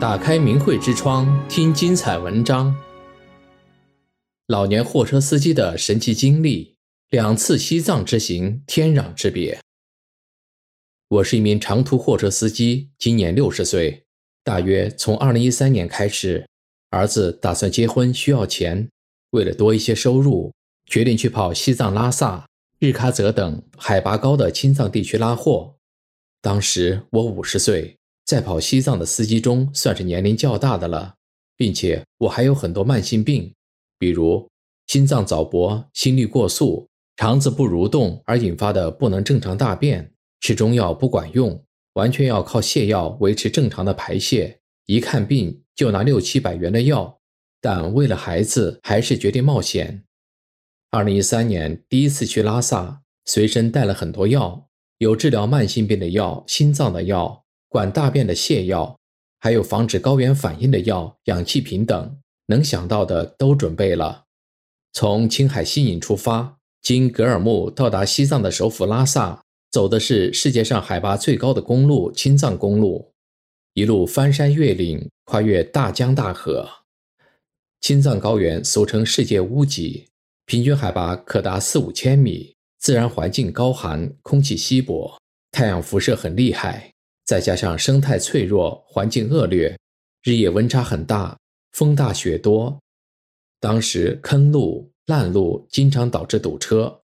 打开明慧之窗，听精彩文章。老年货车司机的神奇经历，两次西藏之行，天壤之别。我是一名长途货车司机，今年六十岁。大约从二零一三年开始，儿子打算结婚，需要钱，为了多一些收入，决定去跑西藏拉萨、日喀则等海拔高的青藏地区拉货。当时我五十岁。在跑西藏的司机中，算是年龄较大的了，并且我还有很多慢性病，比如心脏早搏、心率过速、肠子不蠕动而引发的不能正常大便，吃中药不管用，完全要靠泻药维持正常的排泄。一看病就拿六七百元的药，但为了孩子，还是决定冒险。二零一三年第一次去拉萨，随身带了很多药，有治疗慢性病的药、心脏的药。管大便的泻药，还有防止高原反应的药、氧气瓶等，能想到的都准备了。从青海西宁出发，经格尔木到达西藏的首府拉萨，走的是世界上海拔最高的公路——青藏公路，一路翻山越岭，跨越大江大河。青藏高原俗称世界屋脊，平均海拔可达四五千米，自然环境高寒，空气稀薄，太阳辐射很厉害。再加上生态脆弱，环境恶劣，日夜温差很大，风大雪多，当时坑路烂路经常导致堵车。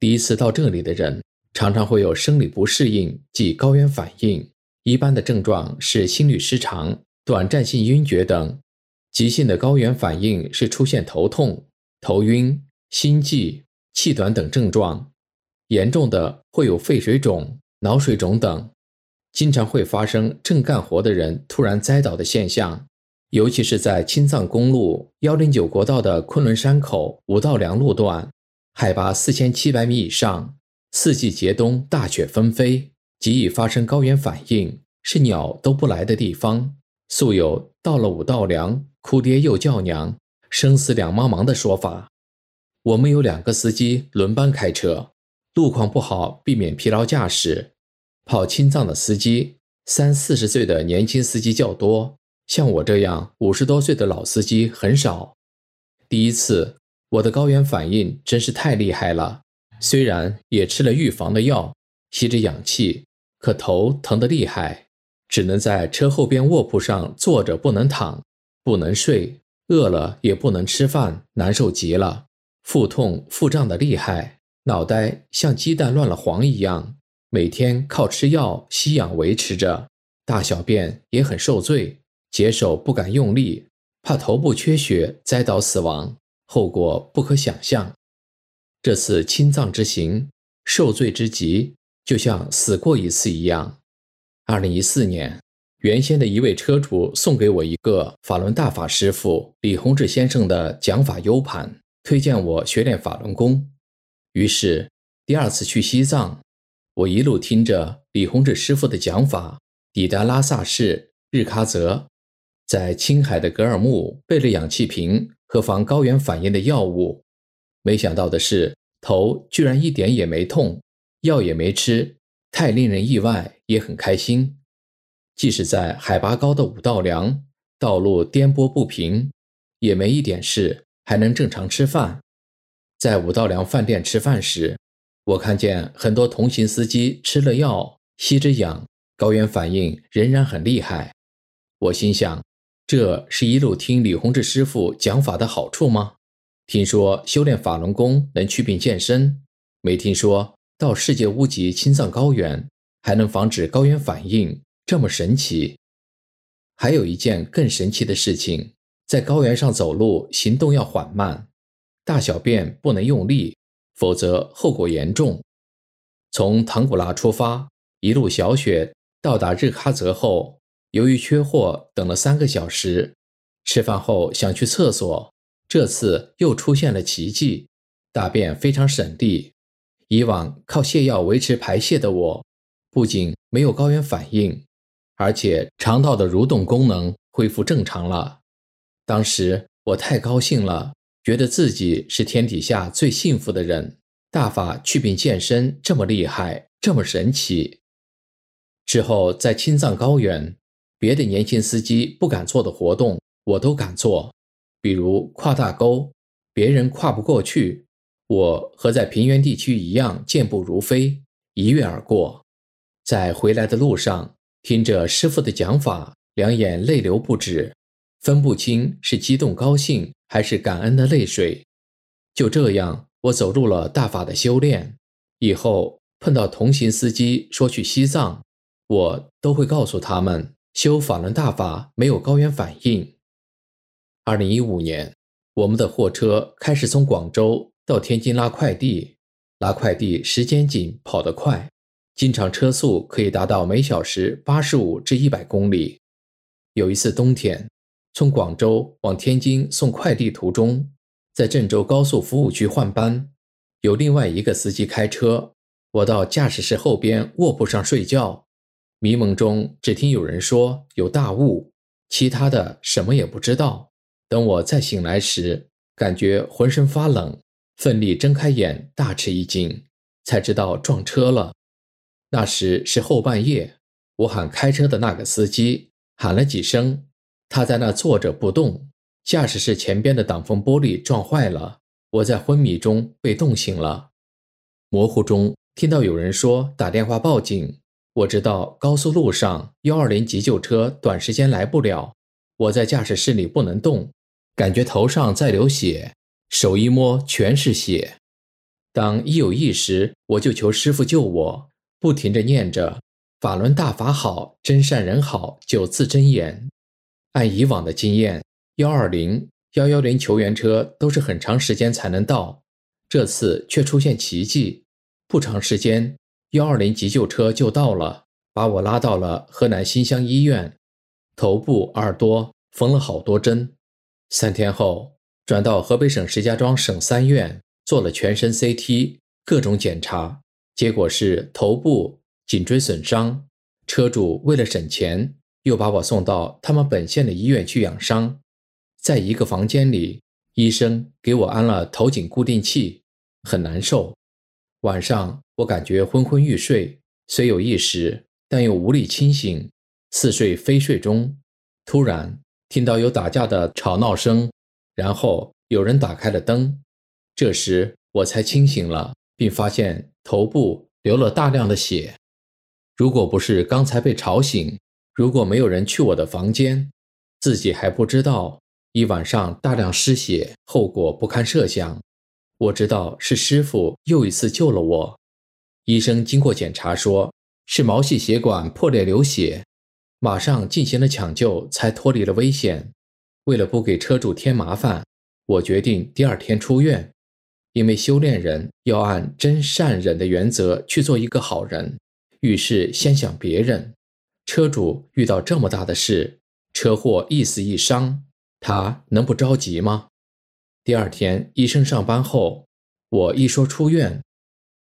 第一次到这里的人，常常会有生理不适应，即高原反应。一般的症状是心律失常、短暂性晕厥等；急性的高原反应是出现头痛、头晕、心悸、气短等症状；严重的会有肺水肿、脑水肿等。经常会发生正干活的人突然栽倒的现象，尤其是在青藏公路幺零九国道的昆仑山口五道梁路段，海拔四千七百米以上，四季节冬，大雪纷飞，极易发生高原反应，是鸟都不来的地方。素有“到了五道梁，哭爹又叫娘，生死两茫茫”的说法。我们有两个司机轮班开车，路况不好，避免疲劳驾驶。跑青藏的司机，三四十岁的年轻司机较多，像我这样五十多岁的老司机很少。第一次，我的高原反应真是太厉害了，虽然也吃了预防的药，吸着氧气，可头疼得厉害，只能在车后边卧铺上坐着，不能躺，不能睡，饿了也不能吃饭，难受极了，腹痛腹胀的厉害，脑袋像鸡蛋乱了黄一样。每天靠吃药吸氧维持着，大小便也很受罪，解手不敢用力，怕头部缺血栽倒死亡，后果不可想象。这次青藏之行受罪之极，就像死过一次一样。二零一四年，原先的一位车主送给我一个法轮大法师父李洪志先生的讲法 U 盘，推荐我学练法轮功。于是第二次去西藏。我一路听着李洪志师傅的讲法，抵达拉萨市日喀则，在青海的格尔木备了氧气瓶和防高原反应的药物。没想到的是，头居然一点也没痛，药也没吃，太令人意外，也很开心。即使在海拔高的五道梁，道路颠簸不平，也没一点事，还能正常吃饭。在五道梁饭店吃饭时，我看见很多同行司机吃了药，吸着氧，高原反应仍然很厉害。我心想，这是一路听李洪志师傅讲法的好处吗？听说修炼法轮功能祛病健身，没听说到世界屋脊青藏高原还能防止高原反应，这么神奇。还有一件更神奇的事情，在高原上走路，行动要缓慢，大小便不能用力。否则后果严重。从唐古拉出发，一路小雪到达日喀则后，由于缺货，等了三个小时。吃饭后想去厕所，这次又出现了奇迹，大便非常省力。以往靠泻药维持排泄的我，不仅没有高原反应，而且肠道的蠕动功能恢复正常了。当时我太高兴了。觉得自己是天底下最幸福的人，大法祛病健身这么厉害，这么神奇。之后在青藏高原，别的年轻司机不敢做的活动，我都敢做，比如跨大沟，别人跨不过去，我和在平原地区一样健步如飞，一跃而过。在回来的路上，听着师傅的讲法，两眼泪流不止，分不清是激动高兴还是感恩的泪水。就这样，我走入了大法的修炼。以后碰到同行司机说去西藏，我都会告诉他们。修法轮大法没有高原反应。二零一五年，我们的货车开始从广州到天津拉快递，拉快递时间紧，跑得快，经常车速可以达到每小时八十五至一百公里。有一次冬天，从广州往天津送快递途中，在郑州高速服务区换班，有另外一个司机开车，我到驾驶室后边卧铺上睡觉。迷蒙中，只听有人说有大雾，其他的什么也不知道。等我再醒来时，感觉浑身发冷，奋力睁开眼，大吃一惊，才知道撞车了。那时是后半夜，我喊开车的那个司机，喊了几声，他在那坐着不动。驾驶室前边的挡风玻璃撞坏了，我在昏迷中被冻醒了。模糊中听到有人说打电话报警。我知道高速路上幺二零急救车短时间来不了，我在驾驶室里不能动，感觉头上在流血，手一摸全是血。当一有意识，我就求师傅救我，不停地念着“法轮大法好，真善人好”九字真言。按以往的经验，幺二零、幺幺零求援车都是很长时间才能到，这次却出现奇迹，不长时间。幺二零急救车就到了，把我拉到了河南新乡医院，头部、耳朵缝了好多针。三天后，转到河北省石家庄省三院做了全身 CT，各种检查，结果是头部颈椎损伤。车主为了省钱，又把我送到他们本县的医院去养伤。在一个房间里，医生给我安了头颈固定器，很难受。晚上我感觉昏昏欲睡，虽有意识，但又无力清醒，似睡非睡中。突然听到有打架的吵闹声，然后有人打开了灯，这时我才清醒了，并发现头部流了大量的血。如果不是刚才被吵醒，如果没有人去我的房间，自己还不知道一晚上大量失血，后果不堪设想。我知道是师傅又一次救了我。医生经过检查说是毛细血管破裂流血，马上进行了抢救，才脱离了危险。为了不给车主添麻烦，我决定第二天出院。因为修炼人要按真善忍的原则去做一个好人，遇事先想别人。车主遇到这么大的事，车祸一死一伤，他能不着急吗？第二天，医生上班后，我一说出院，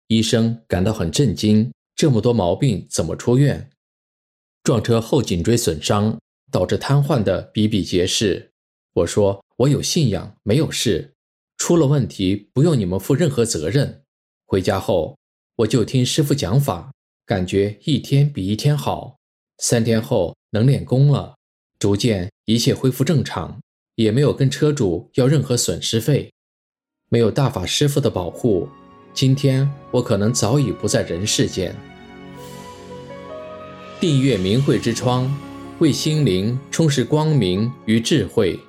医生感到很震惊。这么多毛病怎么出院？撞车后颈椎损伤导致瘫痪的比比皆是。我说我有信仰，没有事，出了问题不用你们负任何责任。回家后，我就听师傅讲法，感觉一天比一天好。三天后能练功了，逐渐一切恢复正常。也没有跟车主要任何损失费，没有大法师傅的保护，今天我可能早已不在人世间。订阅明慧之窗，为心灵充实光明与智慧。